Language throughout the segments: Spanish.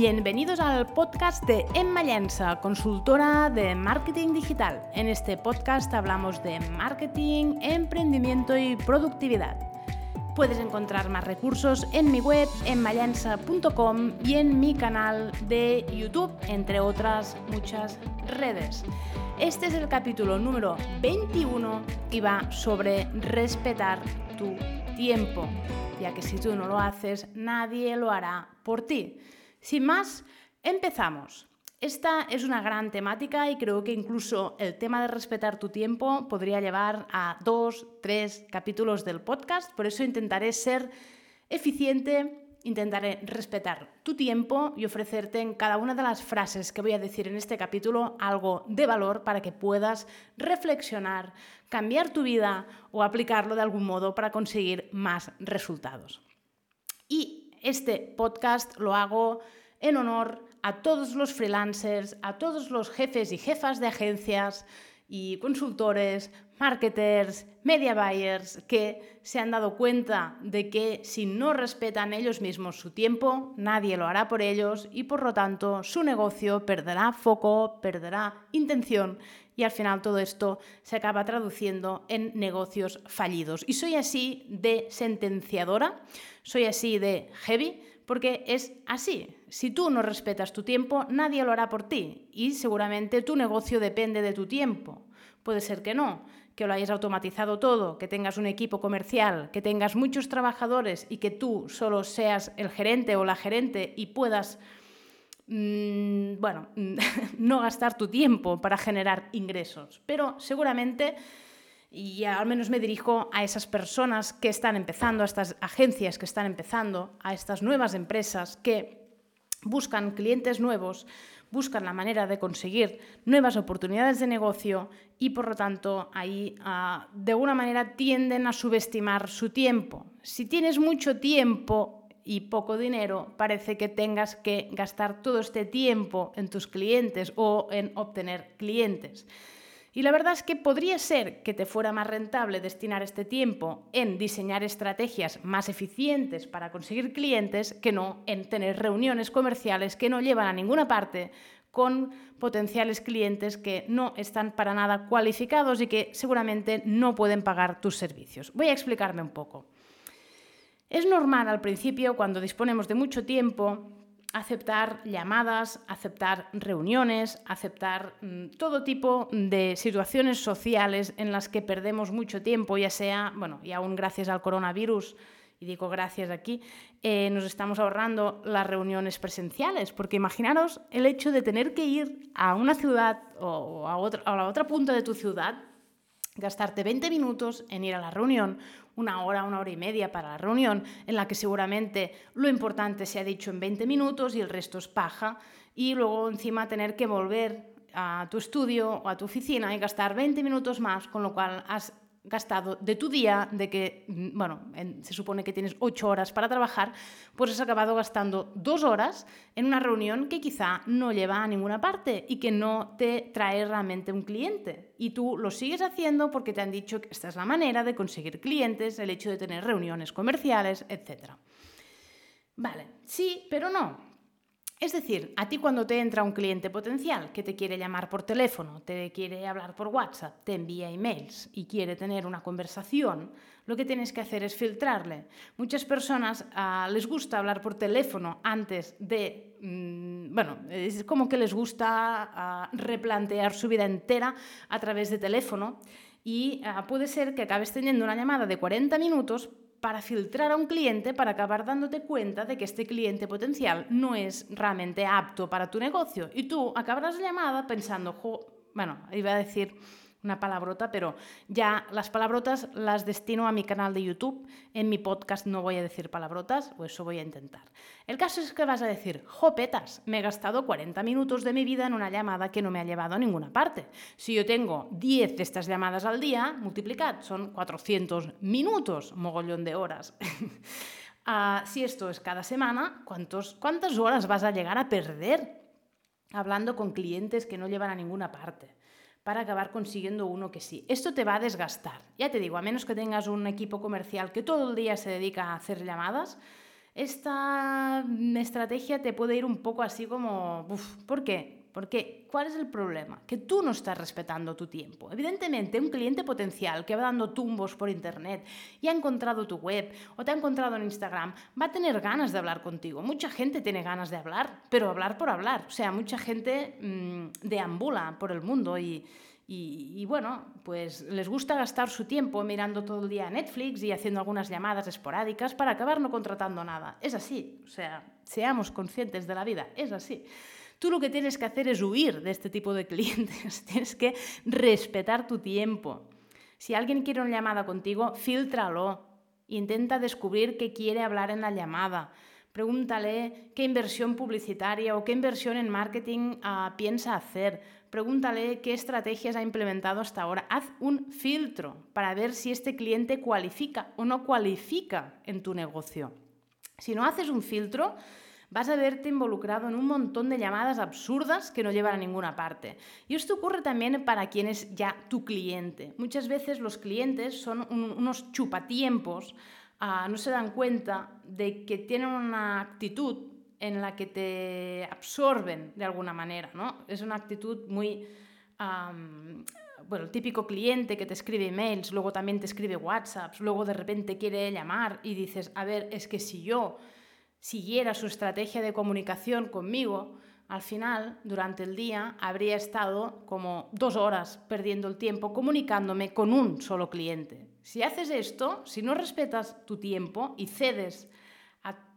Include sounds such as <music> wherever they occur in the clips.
Bienvenidos al podcast de Emma Llensa, consultora de marketing digital. En este podcast hablamos de marketing, emprendimiento y productividad. Puedes encontrar más recursos en mi web emmallensa.com y en mi canal de YouTube, entre otras muchas redes. Este es el capítulo número 21 y va sobre respetar tu tiempo, ya que si tú no lo haces, nadie lo hará por ti. Sin más, empezamos. Esta es una gran temática y creo que incluso el tema de respetar tu tiempo podría llevar a dos, tres capítulos del podcast. Por eso intentaré ser eficiente, intentaré respetar tu tiempo y ofrecerte en cada una de las frases que voy a decir en este capítulo algo de valor para que puedas reflexionar, cambiar tu vida o aplicarlo de algún modo para conseguir más resultados. Y este podcast lo hago en honor a todos los freelancers, a todos los jefes y jefas de agencias y consultores, marketers, media buyers que se han dado cuenta de que si no respetan ellos mismos su tiempo, nadie lo hará por ellos y por lo tanto su negocio perderá foco, perderá intención y al final todo esto se acaba traduciendo en negocios fallidos. Y soy así de sentenciadora, soy así de heavy, porque es así. Si tú no respetas tu tiempo, nadie lo hará por ti y seguramente tu negocio depende de tu tiempo. Puede ser que no, que lo hayas automatizado todo, que tengas un equipo comercial, que tengas muchos trabajadores y que tú solo seas el gerente o la gerente y puedas, mm, bueno, <laughs> no gastar tu tiempo para generar ingresos. Pero seguramente y al menos me dirijo a esas personas que están empezando, a estas agencias que están empezando, a estas nuevas empresas que buscan clientes nuevos, buscan la manera de conseguir nuevas oportunidades de negocio y por lo tanto ahí ah, de alguna manera tienden a subestimar su tiempo. Si tienes mucho tiempo y poco dinero, parece que tengas que gastar todo este tiempo en tus clientes o en obtener clientes. Y la verdad es que podría ser que te fuera más rentable destinar este tiempo en diseñar estrategias más eficientes para conseguir clientes que no en tener reuniones comerciales que no llevan a ninguna parte con potenciales clientes que no están para nada cualificados y que seguramente no pueden pagar tus servicios. Voy a explicarme un poco. Es normal al principio, cuando disponemos de mucho tiempo, aceptar llamadas, aceptar reuniones, aceptar mm, todo tipo de situaciones sociales en las que perdemos mucho tiempo, ya sea, bueno, y aún gracias al coronavirus, y digo gracias aquí, eh, nos estamos ahorrando las reuniones presenciales, porque imaginaros el hecho de tener que ir a una ciudad o a, otra, a la otra punta de tu ciudad gastarte 20 minutos en ir a la reunión, una hora, una hora y media para la reunión, en la que seguramente lo importante se ha dicho en 20 minutos y el resto es paja, y luego encima tener que volver a tu estudio o a tu oficina y gastar 20 minutos más, con lo cual has gastado de tu día, de que, mm, bueno, se supone que tienes ocho horas para trabajar, pues has acabado gastando dos horas en una reunión que quizá no lleva a ninguna parte y que no te trae realmente un cliente. Y tú lo sigues haciendo porque te han dicho que esta es la manera de conseguir clientes, el hecho de tener reuniones comerciales, etc. Vale, sí, pero no. Es decir, a ti cuando te entra un cliente potencial que te quiere llamar por teléfono, te quiere hablar por WhatsApp, te envía emails y quiere tener una conversación, lo que tienes que hacer es filtrarle. Muchas personas ah, les gusta hablar por teléfono antes de... Mm, bueno, es como que les gusta ah, replantear su vida entera a través de teléfono y ah, puede ser que acabes teniendo una llamada de 40 minutos para filtrar a un cliente para acabar dándote cuenta de que este cliente potencial no es realmente apto para tu negocio. Y tú acabarás la llamada pensando, bueno, iba a decir una palabrota, pero ya las palabrotas las destino a mi canal de YouTube. En mi podcast no voy a decir palabrotas, o eso voy a intentar. El caso es que vas a decir, jopetas, me he gastado 40 minutos de mi vida en una llamada que no me ha llevado a ninguna parte. Si yo tengo 10 de estas llamadas al día, multiplicad, son 400 minutos, mogollón de horas. <laughs> Ah, si esto es cada semana, ¿cuántos, ¿cuántas horas vas a llegar a perder hablando con clientes que no llevan a ninguna parte? Para acabar consiguiendo uno que sí. Esto te va a desgastar. Ya te digo, a menos que tengas un equipo comercial que todo el día se dedica a hacer llamadas, esta estrategia te puede ir un poco así como, uf, ¿por qué? Porque, ¿cuál es el problema? Que tú no estás respetando tu tiempo. Evidentemente, un cliente potencial que va dando tumbos por internet y ha encontrado tu web o te ha encontrado en Instagram, va a tener ganas de hablar contigo. Mucha gente tiene ganas de hablar, pero hablar por hablar. O sea, mucha gente mm, deambula por el mundo y, y, bueno, pues les gusta gastar su tiempo mirando todo el día Netflix y haciendo algunas llamadas esporádicas para acabar no contratando nada. Es así, o sea, seamos conscientes de la vida, es así. Tú lo que tienes que hacer es huir de este tipo de clientes, <laughs> tienes que respetar tu tiempo. Si alguien quiere una llamada contigo, filtralo. Intenta descubrir qué quiere hablar en la llamada. Pregúntale qué inversión publicitaria o qué inversión en marketing uh, piensa hacer. Pregúntale qué estrategias ha implementado hasta ahora. Haz un filtro para ver si este cliente cualifica o no cualifica en tu negocio. Si no haces un filtro, vas a verte involucrado en un montón de llamadas absurdas que no llevan a ninguna parte. Y esto ocurre también para quien es ya tu cliente. Muchas veces los clientes son unos chupatiempos, uh, no se dan cuenta de que tienen una actitud en la que te absorben de alguna manera, ¿no? Es una actitud muy... bueno, el típico cliente que te escribe emails, luego también te escribe WhatsApps, luego de repente quiere llamar y dices, a ver, es que si yo siguiera su estrategia de comunicación conmigo, al final, durante el día, habría estado como dos horas perdiendo el tiempo comunicándome con un solo cliente. Si haces esto, si no respetas tu tiempo y cedes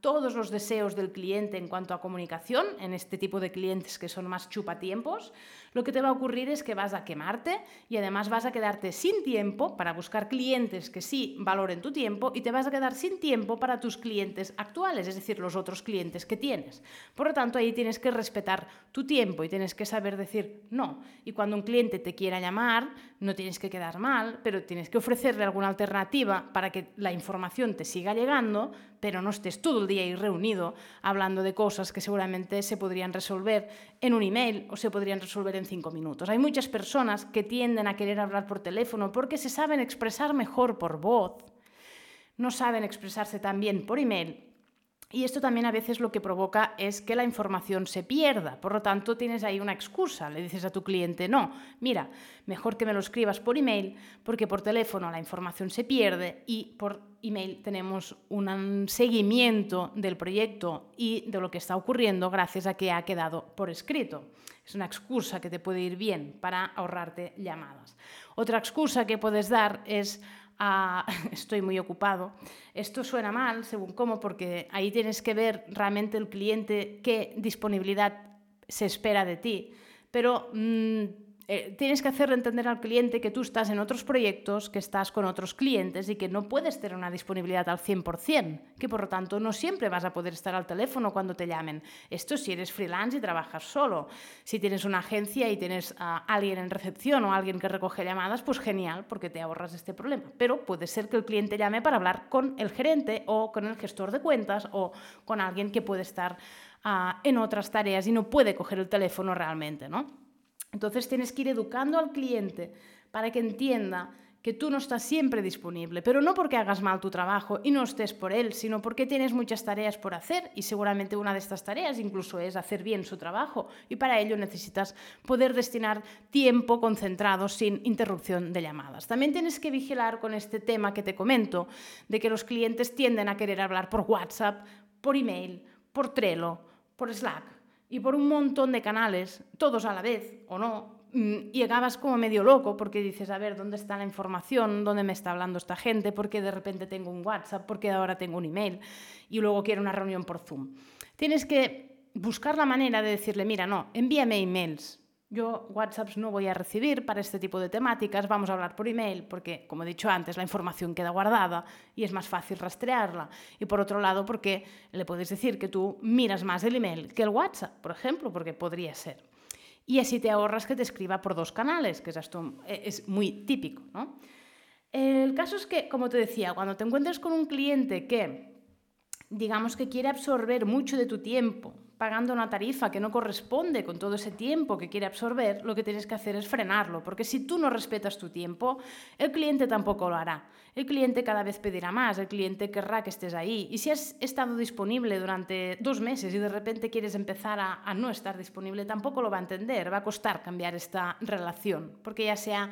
todos los deseos del cliente en cuanto a comunicación, en este tipo de clientes que son más chupatiempos, lo que te va a ocurrir es que vas a quemarte y además vas a quedarte sin tiempo para buscar clientes que sí valoren tu tiempo y te vas a quedar sin tiempo para tus clientes actuales, es decir, los otros clientes que tienes. Por lo tanto, ahí tienes que respetar tu tiempo y tienes que saber decir no. Y cuando un cliente te quiera llamar, no tienes que quedar mal, pero tienes que ofrecerle alguna alternativa para que la información te siga llegando, pero no estés todo el día ahí reunido hablando de cosas que seguramente se podrían resolver en un email o se podrían resolver en cinco minutos. Hay muchas personas que tienden a querer hablar por teléfono porque se saben expresar mejor por voz, no saben expresarse tan bien por email y esto también a veces lo que provoca es que la información se pierda. Por lo tanto, tienes ahí una excusa. Le dices a tu cliente, no, mira, mejor que me lo escribas por email, porque por teléfono la información se pierde y por email tenemos un seguimiento del proyecto y de lo que está ocurriendo gracias a que ha quedado por escrito. Es una excusa que te puede ir bien para ahorrarte llamadas. Otra excusa que puedes dar es <laughs> estoy muy ocupado. Esto suena mal, según cómo, porque ahí tienes que ver realmente el cliente qué disponibilidad se espera de ti. Pero mm, eh, tienes que hacerle entender al cliente que tú estás en otros proyectos, que estás con otros clientes y que no puedes tener una disponibilidad al 100%, que por lo tanto no siempre vas a poder estar al teléfono cuando te llamen. Esto si eres freelance y trabajas solo. Si tienes una agencia y tienes a alguien en recepción o alguien que recoge llamadas, pues genial, porque te ahorras este problema. Pero puede ser que el cliente llame para hablar con el gerente o con el gestor de cuentas o con alguien que puede estar ah, en otras tareas y no puede coger el teléfono realmente, ¿no? Entonces tienes que ir educando al cliente para que entienda que tú no estás siempre disponible, pero no porque hagas mal tu trabajo y no estés por él, sino porque tienes muchas tareas por hacer y seguramente una de estas tareas incluso es hacer bien su trabajo y para ello necesitas poder destinar tiempo concentrado sin interrupción de llamadas. También tienes que vigilar con este tema que te comento, de que los clientes tienden a querer hablar por WhatsApp, por email, por Trello, por Slack y por un montón de canales, todos a la vez o no, mm, y acabas como medio loco porque dices, a ver, ¿dónde está la información? ¿Dónde me está hablando esta gente? ¿Por qué de repente tengo un WhatsApp? ¿Por qué ahora tengo un email? Y luego quiero una reunión por Zoom. Tienes que buscar la manera de decirle, mira, no, envíame emails. Yo WhatsApps no voy a recibir para este tipo de temáticas, vamos a hablar por email, porque, como he dicho antes, la información queda guardada y es más fácil rastrearla. Y por otro lado, porque le puedes decir que tú miras más el email que el WhatsApp, por ejemplo, porque podría ser. Y así te ahorras que te escriba por dos canales, que es, esto, es muy típico. ¿no? El caso es que, como te decía, cuando te encuentres con un cliente que, digamos que quiere absorber mucho de tu tiempo, pagando una tarifa que no corresponde con todo ese tiempo que quiere absorber, lo que tienes que hacer es frenarlo, porque si tú no respetas tu tiempo, el cliente tampoco lo hará. El cliente cada vez pedirá más, el cliente querrá que estés ahí. Y si has estado disponible durante dos meses y de repente quieres empezar a, a no estar disponible, tampoco lo va a entender, va a costar cambiar esta relación, porque ya se ha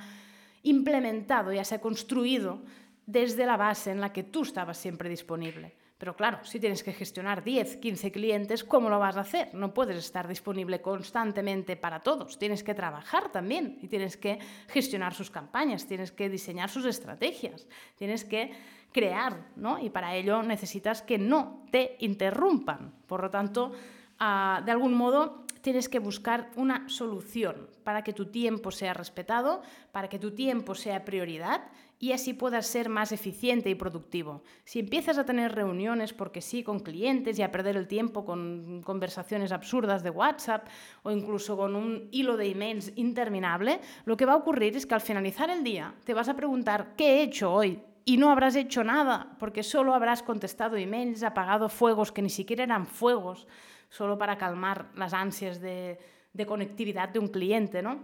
implementado, ya se ha construido desde la base en la que tú estabas siempre disponible. Pero claro, si tienes que gestionar 10, 15 clientes, ¿cómo lo vas a hacer? No puedes estar disponible constantemente para todos. Tienes que trabajar también y tienes que gestionar sus campañas, tienes que diseñar sus estrategias, tienes que crear, ¿no? Y para ello necesitas que no te interrumpan. Por lo tanto, ah, de algún modo tienes que buscar una solución para que tu tiempo sea respetado, para que tu tiempo sea prioridad y así puedas ser más eficiente y productivo. Si empiezas a tener reuniones porque sí con clientes y a perder el tiempo con conversaciones absurdas de WhatsApp o incluso con un hilo de emails interminable, lo que va a ocurrir es que al finalizar el día te vas a preguntar ¿qué he hecho hoy? Y no habrás hecho nada porque solo habrás contestado emails, apagado fuegos que ni siquiera eran fuegos, solo para calmar las ansias de, conectividad de un cliente, ¿no?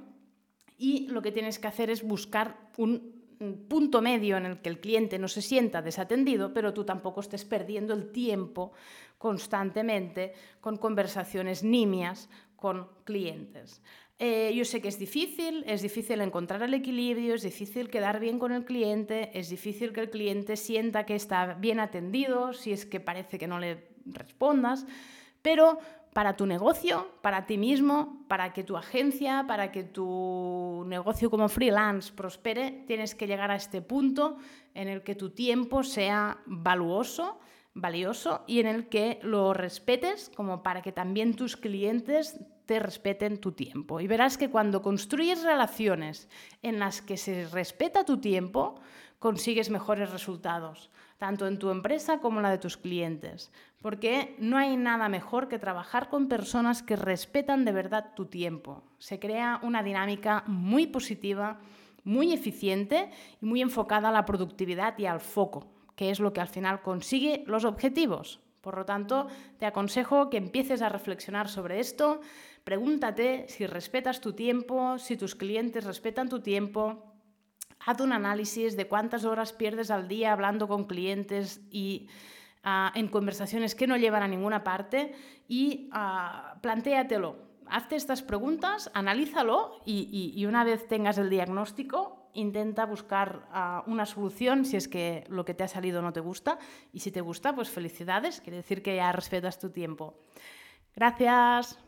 Y lo que tienes que hacer es buscar un punto medio en el que el cliente no se sienta desatendido, pero tú tampoco estés perdiendo el tiempo constantemente con conversaciones nimias con clientes. Eh, yo sé que es difícil, es difícil encontrar el equilibrio, es difícil quedar bien con el cliente, es difícil que el cliente sienta que está bien atendido si es que parece que no le respondas, pero para tu negocio, para ti mismo, para que tu agencia, para que tu negocio como freelance prospere, tienes que llegar a este punto en el que tu tiempo sea valioso y en el que lo respetes como para que también tus clientes te respeten tu tiempo. Y verás que cuando construyes relaciones en las que se respeta tu tiempo, consigues mejores resultados, tanto en tu empresa como en la de tus clientes. Porque no hay nada mejor que trabajar con personas que respetan de verdad tu tiempo. Se crea una dinámica muy positiva, muy eficiente y muy enfocada a la productividad y al foco, que es lo que al final consigue los objetivos. Por lo tanto, te aconsejo que empieces a reflexionar sobre esto. Pregúntate si respetas tu tiempo, si tus clientes respetan tu tiempo haz un análisis de cuántas horas pierdes al día hablando con clientes y ah, en conversaciones que no llevan a ninguna parte y uh, plantéatelo. Hazte estas preguntas, analízalo y, una vez tengas el diagnóstico, intenta buscar ah, una solución si es que lo que te ha salido no te gusta. Y si te gusta, pues felicidades, quiere decir que ya respetas tu tiempo. Gracias.